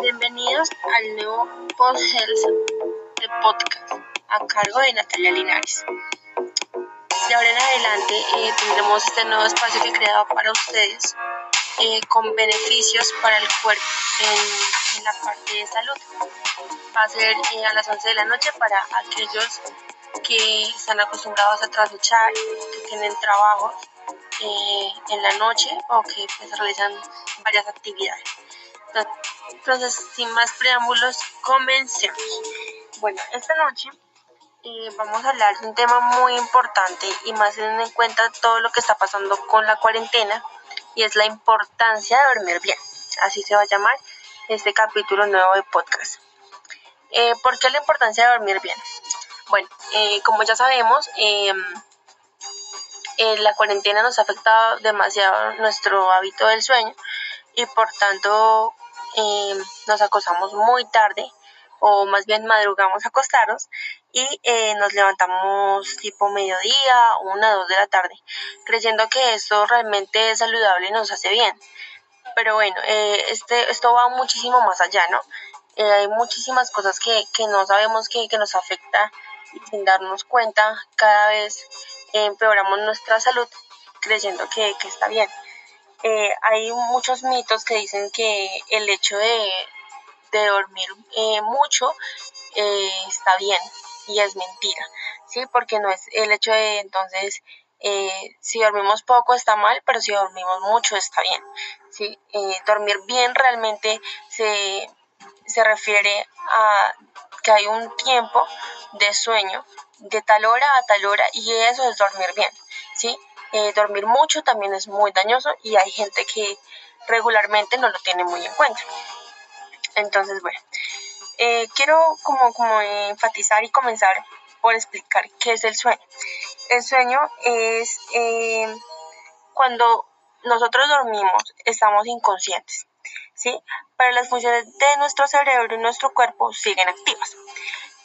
Bienvenidos al nuevo Post Health de podcast a cargo de Natalia Linares. De ahora en adelante eh, tendremos este nuevo espacio que he creado para ustedes eh, con beneficios para el cuerpo en, la parte de salud. Va a ser eh, a las 11 de la noche para aquellos que están acostumbrados a trasluchar, que tienen trabajos en la noche o que pues, realizan varias actividades. Entonces, sin más preámbulos, comencemos. Bueno, esta noche eh, vamos a hablar de un tema muy importante y más en cuenta todo lo que está pasando con la cuarentena y es la importancia de dormir bien. Así se va a llamar este capítulo nuevo de podcast. Eh, ¿Por qué la importancia de dormir bien? Bueno, eh, como ya sabemos, em, la cuarentena nos ha afectado demasiado nuestro hábito del sueño y por tanto em, nos acostamos muy tarde o más bien madrugamos a acostarnos y eh, nos levantamos tipo mediodía una dos de la tarde, creyendo que esto realmente es saludable y nos hace bien. Pero bueno, eh, este, esto va muchísimo más allá, ¿no? Eh, hay muchísimas cosas que, que no sabemos que, que, nos afecta y sin darnos cuenta cada vez empeoramos nuestra salud creyendo que, que está bien. Hay muchos mitos que dicen que el hecho de, de dormir eh, mucho eh, está bien y es mentira, ¿sí? Porque no es el hecho de entonces, eh, si dormimos poco está mal, pero si dormimos mucho está bien, ¿sí? dormir bien realmente se, se refiere a que hay un tiempo de sueño de tal hora a tal hora y eso es dormir bien, ¿sí? Dormir mucho también es muy dañoso y hay gente que regularmente no lo tiene muy en cuenta. Entonces, bueno, eh, quiero como, como enfatizar y comenzar por explicar qué es el sueño. El sueño es eh, cuando nosotros dormimos, estamos inconscientes, ¿sí? Pero las funciones de nuestro cerebro y nuestro cuerpo siguen activas.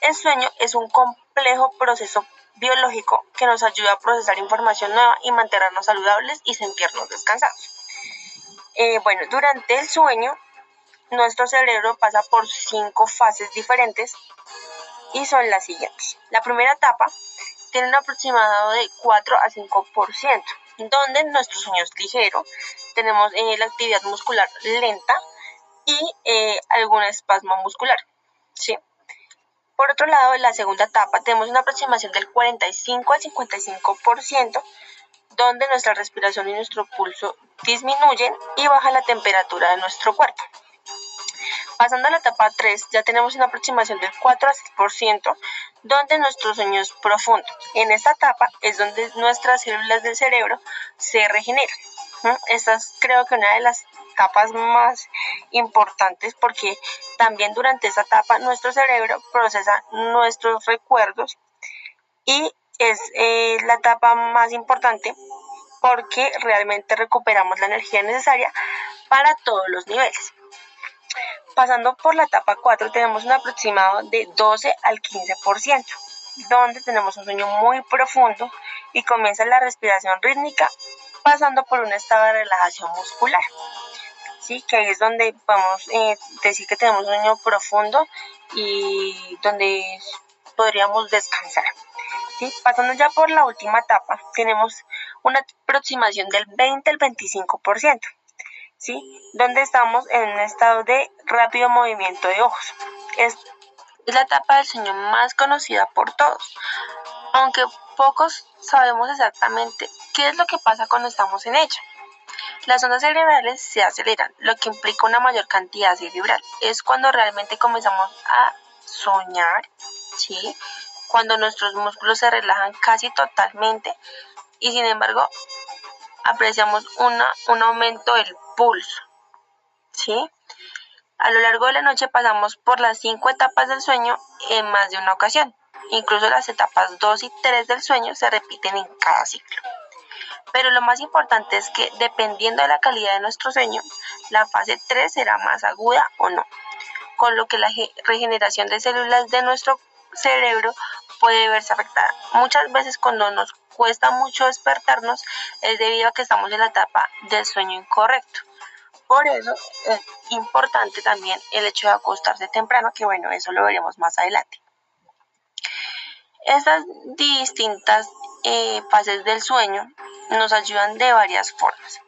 El sueño es un complejo proceso biológico que nos ayuda a procesar información nueva y mantenernos saludables y sentirnos descansados. Eh, bueno, durante el sueño nuestro cerebro pasa por cinco fases diferentes y son las siguientes. La primera etapa tiene un aproximado de 4 a 5%, donde nuestro sueño es ligero, tenemos eh, la actividad muscular lenta y eh, algún espasmo muscular. ¿sí? Por otro lado, en la segunda etapa tenemos una aproximación del 45 al 55%, donde nuestra respiración y nuestro pulso disminuyen y baja la temperatura de nuestro cuerpo. Pasando a la etapa 3, ya tenemos una aproximación del 4 a 6%, donde nuestro sueño es profundo. En esta etapa es donde nuestras células del cerebro se regeneran. Esta es creo que una de las etapas más importantes porque también durante esa etapa nuestro cerebro procesa nuestros recuerdos y es eh, la etapa más importante porque realmente recuperamos la energía necesaria para todos los niveles. Pasando por la etapa 4 tenemos un aproximado de 12 al 15%, donde tenemos un sueño muy profundo y comienza la respiración rítmica pasando por un estado de relajación muscular. ¿Sí? Que ahí es donde podemos eh, decir que tenemos un sueño profundo y donde podríamos descansar. ¿sí? Pasando ya por la última etapa, tenemos una aproximación del 20 al 25%. ¿sí? Donde estamos en un estado de rápido movimiento de ojos. Es, la etapa del sueño más conocida por todos, aunque pocos sabemos exactamente qué es lo que pasa cuando estamos en ella. Las ondas cerebrales se aceleran, lo que implica una mayor cantidad cerebral. Es cuando realmente comenzamos a soñar, ¿sí? Cuando nuestros músculos se relajan casi totalmente y sin embargo apreciamos una, un aumento del pulso. ¿Sí? A lo largo de la noche pasamos por las cinco etapas del sueño en más de una ocasión. Incluso las etapas 2 y 3 del sueño se repiten en cada ciclo. Pero lo más importante es que dependiendo de la calidad de nuestro sueño, la fase 3 será más aguda o no, con lo que la regeneración de células de nuestro cerebro puede verse afectada. Muchas veces cuando nos cuesta mucho despertarnos es debido a que estamos en la etapa del sueño incorrecto Por eso es importante también el hecho de acostarse temprano, que bueno, eso lo veremos más adelante. Estas distintas eh, fases del sueño nos ayudan de varias formas.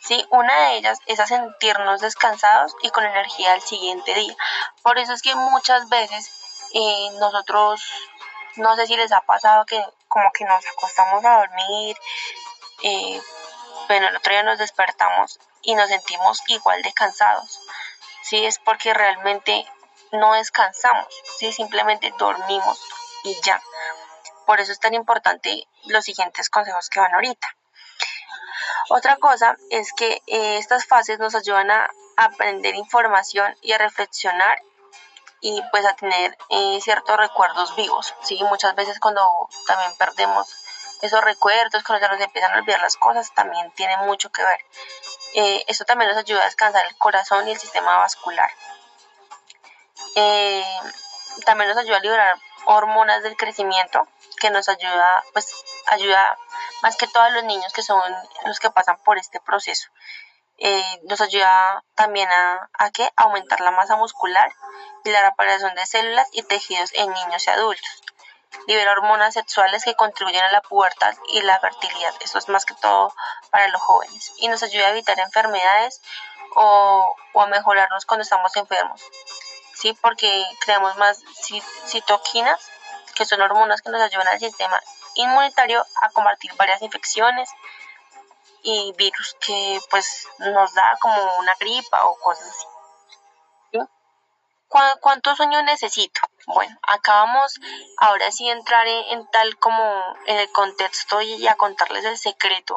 ¿sí? Una de ellas es a sentirnos descansados y con energía al siguiente día. Por eso es que muchas veces eh, nosotros, no sé si les ha pasado que como que nos acostamos a dormir, eh, bueno, el otro día nos despertamos y nos sentimos igual de cansados. Sí, es porque realmente no descansamos, ¿sí? simplemente dormimos y ya. Por eso es tan importante los siguientes consejos que van ahorita. Otra cosa es que eh, estas fases nos ayudan a aprender información y a reflexionar y pues a tener eh, ciertos recuerdos vivos. ¿sí? Muchas veces cuando también perdemos esos recuerdos, cuando ya nos empiezan a olvidar las cosas, también tiene mucho que ver. Eh, esto también nos ayuda a descansar el corazón y el sistema vascular. También nos ayuda a liberar hormonas del crecimiento, que nos ayuda, pues, ayuda más que todos los niños que son los que pasan por este proceso. Eh, nos ayuda también a, a aumentar la masa muscular y la reparación de células y tejidos en niños y adultos libera hormonas sexuales que contribuyen a la pubertad y la fertilidad. Eso es más que todo para los jóvenes. Y nos ayuda a evitar enfermedades o, a mejorarnos cuando estamos enfermos. ¿Sí? Porque creamos más citoquinas, que son hormonas que nos ayudan al sistema inmunitario a combatir varias infecciones y virus que pues nos da como una gripa o cosas así. ¿Cuánto sueño necesito? Bueno, acabamos ahora sí entrar en, tal como en el contexto y a contarles el secreto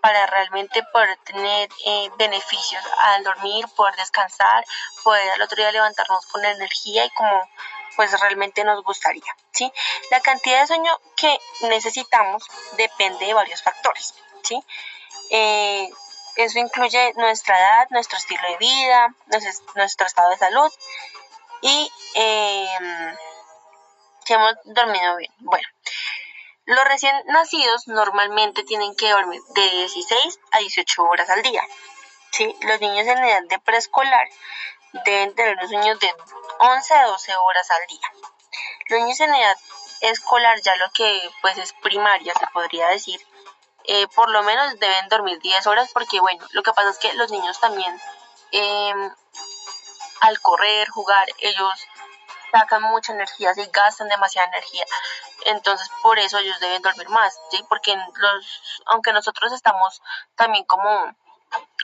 para realmente poder tener eh, beneficios al dormir, poder descansar, poder al otro día levantarnos con energía y como pues realmente nos gustaría, ¿sí? La cantidad de sueño que necesitamos depende de varios factores, ¿sí? Eh, eso incluye nuestra edad, nuestro estilo de vida, nuestro estado de salud, y eh, que hemos dormido bien. Bueno, los recién nacidos normalmente tienen que dormir de 16 a 18 horas al día. ¿sí? Los niños en edad de preescolar deben tener los sueños de 11 a 12 horas al día. Los niños en edad escolar, ya lo que pues es primaria, se podría decir, eh, por lo menos deben dormir 10 horas porque bueno, lo que pasa es que los niños también eh, al correr, jugar, ellos sacan mucha energía, se gastan demasiada energía. Entonces, por eso ellos deben dormir más, ¿sí? Porque los, aunque nosotros estamos también como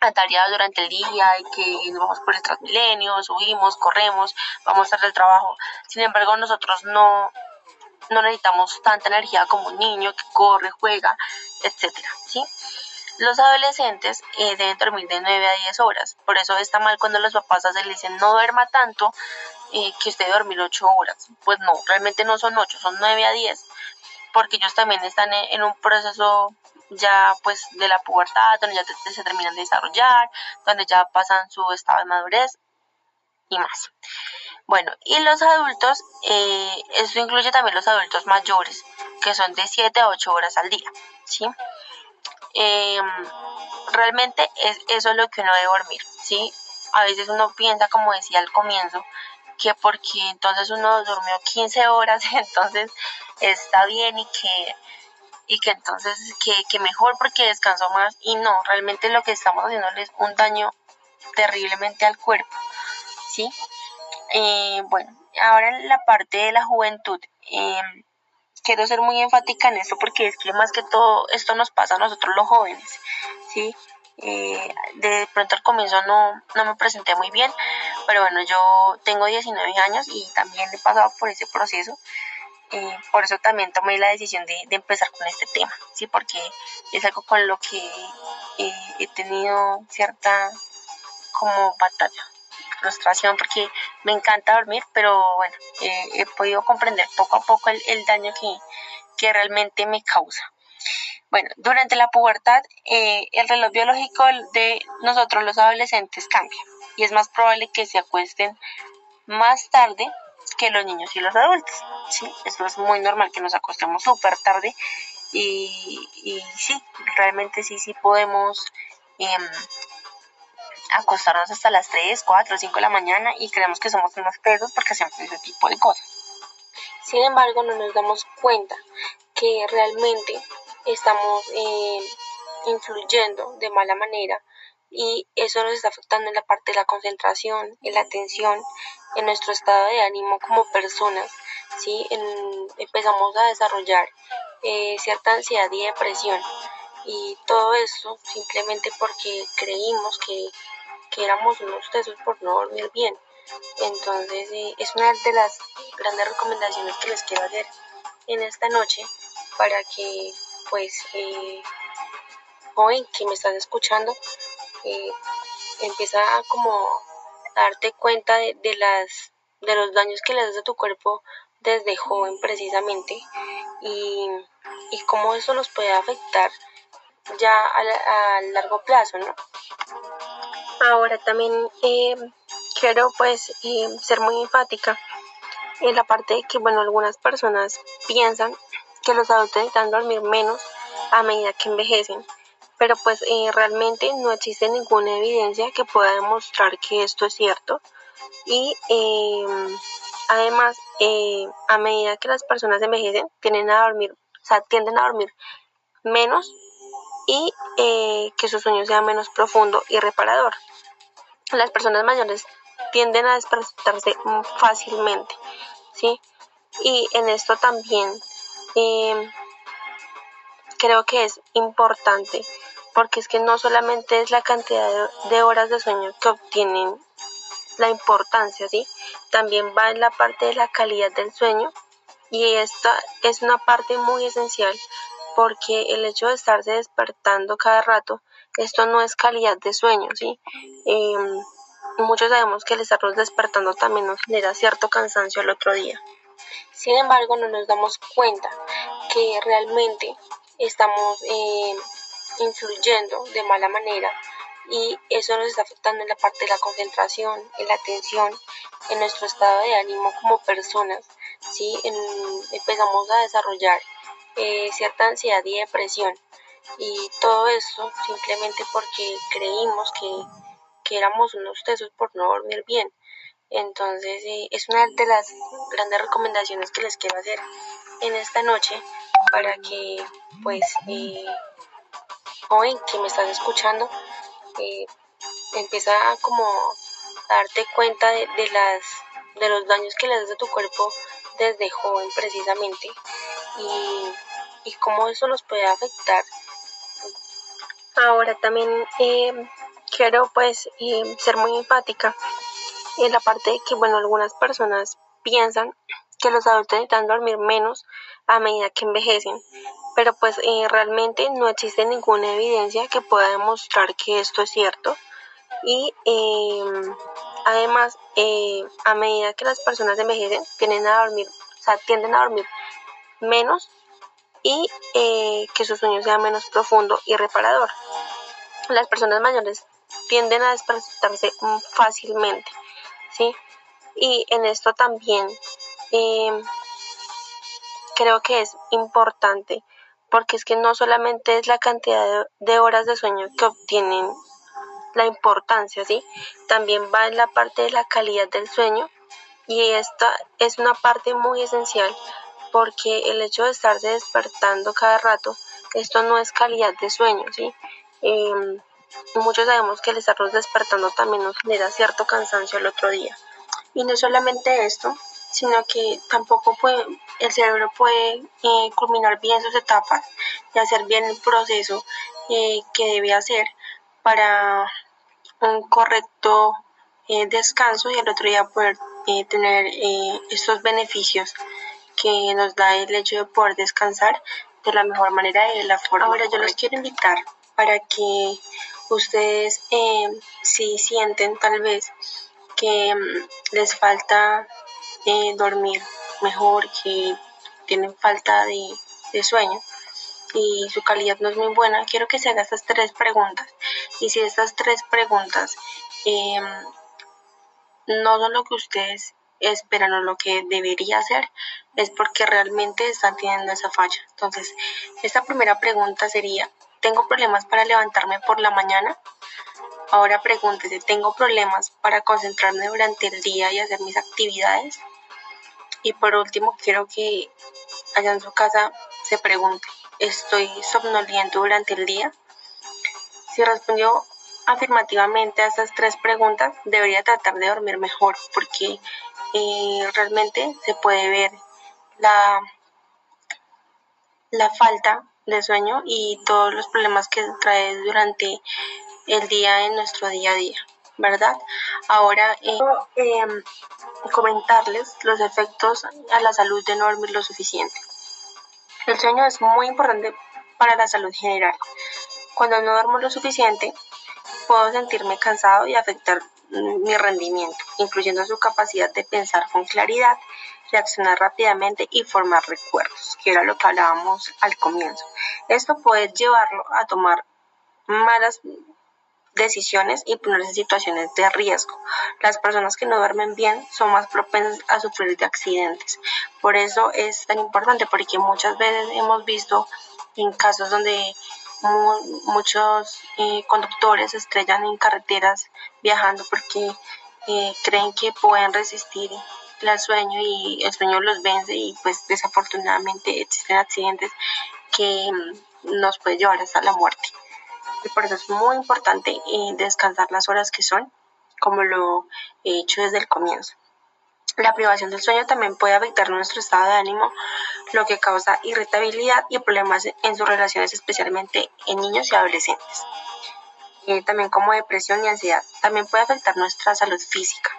atareados durante el día y que nos vamos por el transmilenio, subimos, corremos, vamos a hacer el trabajo. Sin embargo, nosotros no, no necesitamos tanta energía como un niño que corre, juega, etcétera, ¿sí? Los adolescentes eh, deben dormir de 9 a 10 horas, por eso está mal cuando los papás se les dicen no duerma tanto eh, que usted dormir 8 horas. Pues no, realmente no son 8, son 9 a 10, porque ellos también están en un proceso ya pues de la pubertad, donde ya se terminan de desarrollar, donde ya pasan su estado de madurez y más. Bueno, y los adultos, eh, eso incluye también los adultos mayores, que son de 7 a 8 horas al día, ¿sí? Em, realmente es, eso es lo que uno debe dormir, ¿sí? A veces uno piensa, como decía al comienzo, que porque entonces uno durmió 15 horas, entonces está bien y que, y que entonces que, que mejor porque descansó más y no, realmente lo que estamos haciendo es un daño terriblemente al cuerpo, ¿sí? Eh, bueno, ahora en la parte de la juventud, eh, quiero ser muy enfática en esto porque es que más que todo esto nos pasa a nosotros los jóvenes, ¿sí? Eh, de pronto al comienzo no, no me presenté muy bien, pero bueno, yo tengo 19 años y también he pasado por ese proceso. Por eso también tomé la decisión de, de, empezar con este tema, ¿sí? Porque es algo con lo que eh, he tenido cierta como batalla, frustración porque me encanta dormir, pero bueno, eh, he podido comprender poco a poco el, daño que, que, realmente me causa. Bueno, durante la pubertad eh, el reloj biológico de nosotros los adolescentes cambia y es más probable que se acuesten más tarde que los niños y los adultos. ¿sí? Eso es muy normal que nos acostemos súper tarde y, y, sí, realmente sí, sí podemos em, acostarnos hasta las 3, 4, 5 de la mañana y creemos que somos unos perros porque hacemos ese tipo de cosas. Sin embargo, no nos damos cuenta que realmente estamos eh, influyendo de mala manera y eso nos está afectando en la parte de la concentración, en la atención, en nuestro estado de ánimo como personas, ¿sí? empezamos a desarrollar eh, cierta ansiedad y depresión y todo eso simplemente porque creímos que, que éramos unos tesos por no dormir bien. Entonces eh, es una de las grandes recomendaciones que les quiero hacer en esta noche para que pues eh, que me estás escuchando empieza a como darte cuenta de, las de los daños que le das a tu cuerpo desde joven precisamente y, y cómo eso nos puede afectar ya a, largo plazo, ¿no? Ahora también eh, quiero pues eh, ser muy enfática en la parte de que, bueno, algunas personas piensan que los adultos necesitan dormir menos a medida que envejecen, pero pues eh, realmente no existe ninguna evidencia que pueda demostrar que esto es cierto y em, además a medida que las personas envejecen tienden a dormir, o sea, tienden a dormir menos y eh, que su sueño sea menos profundo y reparador. Las personas mayores tienden a despertarse fácilmente, ¿sí? Y en esto también em, creo que es importante porque es que no solamente es la cantidad de, horas de sueño que obtienen la importancia, ¿sí? También va en la parte de la calidad del sueño y esta es una parte muy esencial porque el hecho de estarse despertando cada rato, esto no es calidad de sueño, ¿sí? Em, muchos sabemos que el estarnos despertando también nos genera cierto cansancio el otro día. Sin embargo, no nos damos cuenta que realmente estamos em, influyendo de mala manera y eso nos está afectando en la parte de la concentración, en la atención, en nuestro estado de ánimo como personas, ¿sí? empezamos a desarrollar eh, cierta ansiedad y depresión. Y todo eso simplemente porque creímos que, que éramos unos tesos por no dormir bien. Entonces eh, es una de las grandes recomendaciones que les quiero hacer en esta noche para que pues eh, hoy que me estás escuchando eh, empieza a como darte cuenta de, las de los daños que le das a tu cuerpo desde joven precisamente y y cómo eso los puede afectar. Ahora también eh, quiero pues eh, ser muy empática en la parte de que bueno algunas personas piensan que los adultos necesitan dormir menos a medida que envejecen pero pues eh, realmente no existe ninguna evidencia que pueda demostrar que esto es cierto y además a medida que las personas envejecen tienden a dormir o sea tienden a dormir menos y eh, que su sueño sea menos profundo y reparador. Las personas mayores tienden a despertarse fácilmente, ¿sí? Y en esto también em, creo que es importante porque es que no solamente es la cantidad de, horas de sueño que obtienen la importancia, ¿sí? También va en la parte de la calidad del sueño y esta es una parte muy esencial porque el hecho de estarse despertando cada rato, esto no es calidad de sueño, ¿sí? Em, muchos sabemos que el estarnos despertando también nos genera cierto cansancio el otro día. Y no solamente esto, sino que tampoco puede, el cerebro puede eh, culminar bien sus etapas y hacer bien el proceso eh, que debe hacer para un correcto eh, descanso y el otro día poder tener estos beneficios que nos da el hecho de poder descansar de la mejor manera y de la forma. Ahora yo los quiero invitar para que ustedes eh, si sienten tal vez que mm, les falta eh, dormir mejor, que tienen falta de, sueño y su calidad no es muy buena, quiero que se haga estas tres preguntas. Y si estas tres preguntas eh, no son lo que ustedes esperan o lo que debería hacer, es porque realmente están teniendo esa falla. Entonces, esta primera pregunta sería, ¿tengo problemas para levantarme por la mañana? Ahora pregúntese, ¿tengo problemas para concentrarme durante el día y hacer mis actividades? Y por último, quiero que allá en su casa se pregunte, ¿estoy somnoliento durante el día? Si respondió afirmativamente a estas tres preguntas, debería tratar de dormir mejor porque eh, realmente se puede ver la, la falta de sueño y todos los problemas que trae durante el día en nuestro día a día, ¿verdad? Ahora, eh, em, comentarles los efectos a la salud de no dormir lo suficiente. El sueño es muy importante para la salud general. Cuando no duermo lo suficiente, puedo sentirme cansado y afectar mi rendimiento, incluyendo su capacidad de pensar con claridad, reaccionar rápidamente y formar recuerdos, que era lo que hablábamos al comienzo. Esto puede llevarlo a tomar malas decisiones y ponerse en situaciones de riesgo. Las personas que no duermen bien son más propensas a sufrir de accidentes. Por eso es tan importante, porque muchas veces hemos visto en casos donde muchos eh, conductores estrellan en carreteras viajando porque eh, creen que pueden resistir el sueño y el sueño los vence y pues desafortunadamente existen accidentes que mm, nos puede llevar hasta la muerte. Y por eso es muy importante eh, descansar las horas que son, como lo he hecho desde el comienzo. La privación del sueño también puede afectar nuestro estado de ánimo, lo que causa irritabilidad y problemas en sus relaciones, especialmente en niños y adolescentes. Eh, también como depresión y ansiedad. También puede afectar nuestra salud física.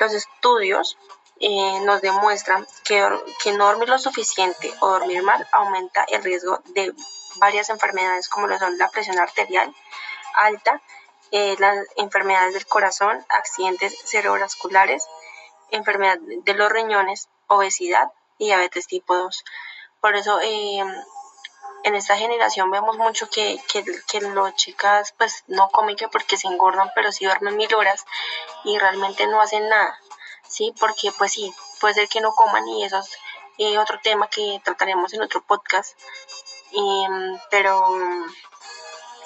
Los estudios eh, nos demuestran que, que no dormir lo suficiente o dormir mal aumenta el riesgo de varias enfermedades como lo son la presión arterial alta, eh, las enfermedades del corazón, accidentes cerebrovasculares, enfermedad de los riñones, obesidad y diabetes tipo 2. Por eso em, en esta generación vemos mucho que, que, que las chicas pues no comen que porque se engordan, pero sí duermen mil horas y realmente no hacen nada, ¿sí? Porque pues sí, puede ser que no coman y eso es eh, otro tema que trataremos en otro podcast, em, pero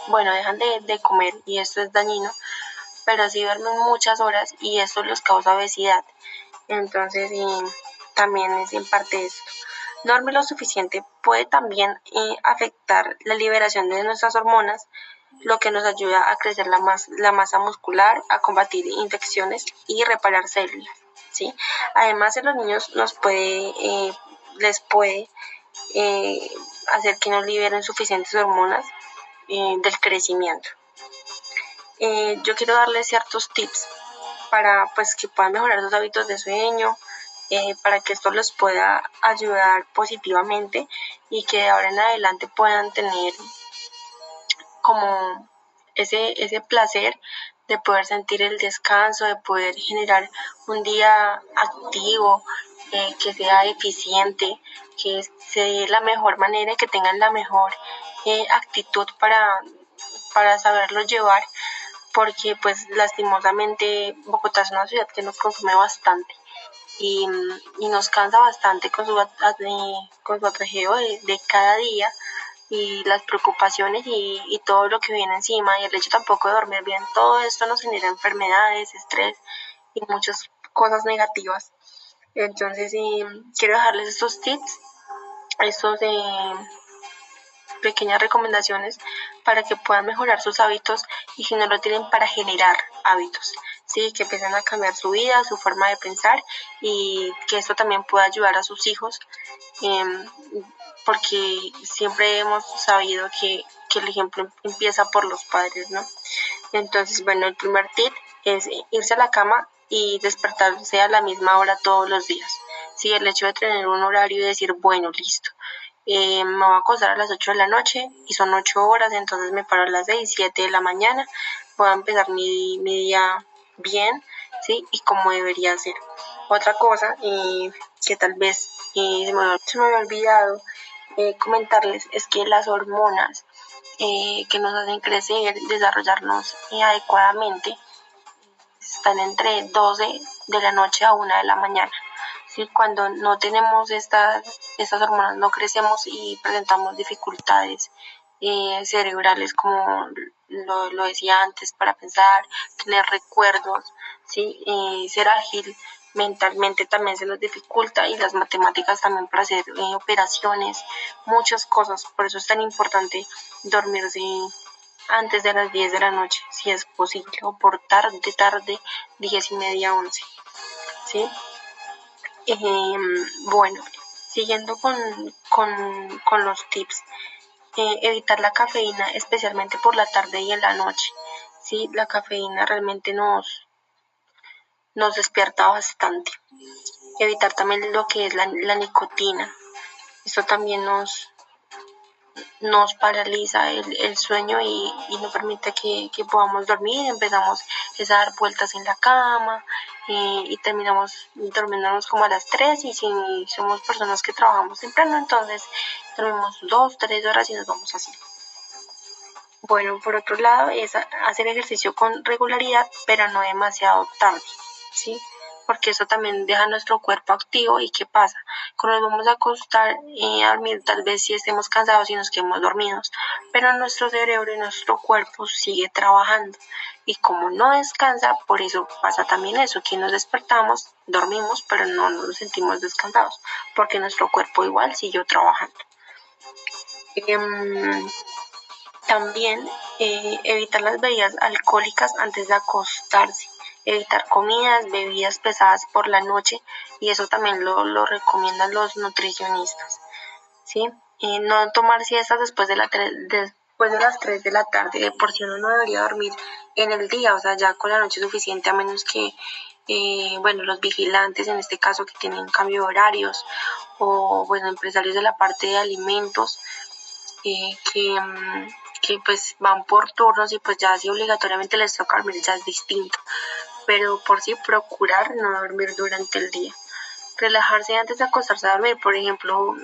bueno, dejan de, de comer y esto es dañino, pero sí duermen muchas horas y eso les causa obesidad. Entonces, también es en parte esto. Dormir lo suficiente puede también eh, afectar la liberación de nuestras hormonas, lo que nos ayuda a crecer la, la masa muscular, a combatir infecciones y reparar células. Además, en los niños nos puede, eh, les puede eh, hacer que no liberen suficientes hormonas del crecimiento. yo quiero darles ciertos tips para pues que puedan mejorar sus hábitos de sueño, eh, para que esto los pueda ayudar positivamente y que de ahora en adelante puedan tener como ese, ese placer de poder sentir el descanso, de poder generar un día activo, eh, que sea eficiente, que se dé la mejor manera y que tengan la mejor eh, actitud para, para saberlo llevar porque pues lastimosamente Bogotá es una ciudad que nos consume bastante y, nos cansa bastante con su, con su atrajeo de, cada día y las preocupaciones y, todo lo que viene encima y el hecho tampoco de dormir bien, todo esto nos genera enfermedades, estrés y muchas cosas negativas. Entonces quiero dejarles estos tips, estos de pequeñas recomendaciones para que puedan mejorar sus hábitos y si no lo tienen para generar hábitos, ¿sí? que empiecen a cambiar su vida, su forma de pensar y que esto también pueda ayudar a sus hijos, em, porque siempre hemos sabido que, que el ejemplo empieza por los padres, ¿no? Entonces, bueno, el primer tip es irse a la cama y despertarse a la misma hora todos los días. Sí, el hecho de tener un horario y decir, bueno, listo, eh, me voy a acostar a las 8 de la noche y son 8 horas, entonces me paro a las 6, 7 de la mañana, voy a empezar mi, día bien, ¿sí? Y como debería ser. Otra cosa eh, que tal vez eh, se, me, había olvidado comentarles es que las hormonas que nos hacen crecer, desarrollarnos adecuadamente, están entre 12 de la noche a 1 de la mañana cuando no tenemos estas, estas hormonas no crecemos y presentamos dificultades eh, cerebrales como lo, lo, decía antes para pensar, tener recuerdos, ¿sí? Eh, ser ágil mentalmente también se nos dificulta y las matemáticas también para hacer eh, operaciones, muchas cosas, por eso es tan importante dormirse antes de las 10 de la noche, si es posible, o por tarde, tarde, 10 y media, 11. ¿sí? Em, bueno, siguiendo con, con, con los tips, eh, evitar la cafeína, especialmente por la tarde y en la noche. ¿sí? La cafeína realmente nos, nos despierta bastante. Evitar también lo que es la, la nicotina. Esto también nos, nos paraliza el, el sueño y, y, no permite que, que, podamos dormir. Empezamos a dar vueltas en la cama eh, y terminamos durmiéndonos como a las 3 y si somos personas que trabajamos temprano, entonces dormimos 2, 3 horas y nos vamos así. Bueno, por otro lado es hacer ejercicio con regularidad, pero no demasiado tarde, ¿sí? Porque eso también deja nuestro cuerpo activo y qué pasa, cuando nos vamos a acostar y a dormir tal vez si estemos cansados y nos quedemos dormidos, pero nuestro cerebro y nuestro cuerpo sigue trabajando y como no descansa, por eso pasa también eso, que nos despertamos, dormimos, pero no nos sentimos descansados, porque nuestro cuerpo igual siguió trabajando. Eh, también eh, evitar las bebidas alcohólicas antes de acostarse evitar comidas, bebidas pesadas por la noche y eso también lo, lo recomiendan los nutricionistas. ¿sí? No tomar siestas después de, la después de las 3 de la tarde, de por si uno no debería dormir en el día, o sea, ya con la noche suficiente a menos que, eh, bueno, los vigilantes en este caso que tienen cambio de horarios o, bueno, empresarios de la parte de alimentos eh, que... Mm, que pues van por turnos y pues ya si obligatoriamente les toca dormir ya es distinto pero por sí procurar no dormir durante el día. Relajarse antes de acostarse a dormir, por ejemplo,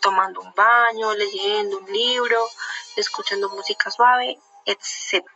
tomando un baño, leyendo un libro, escuchando música suave, etc.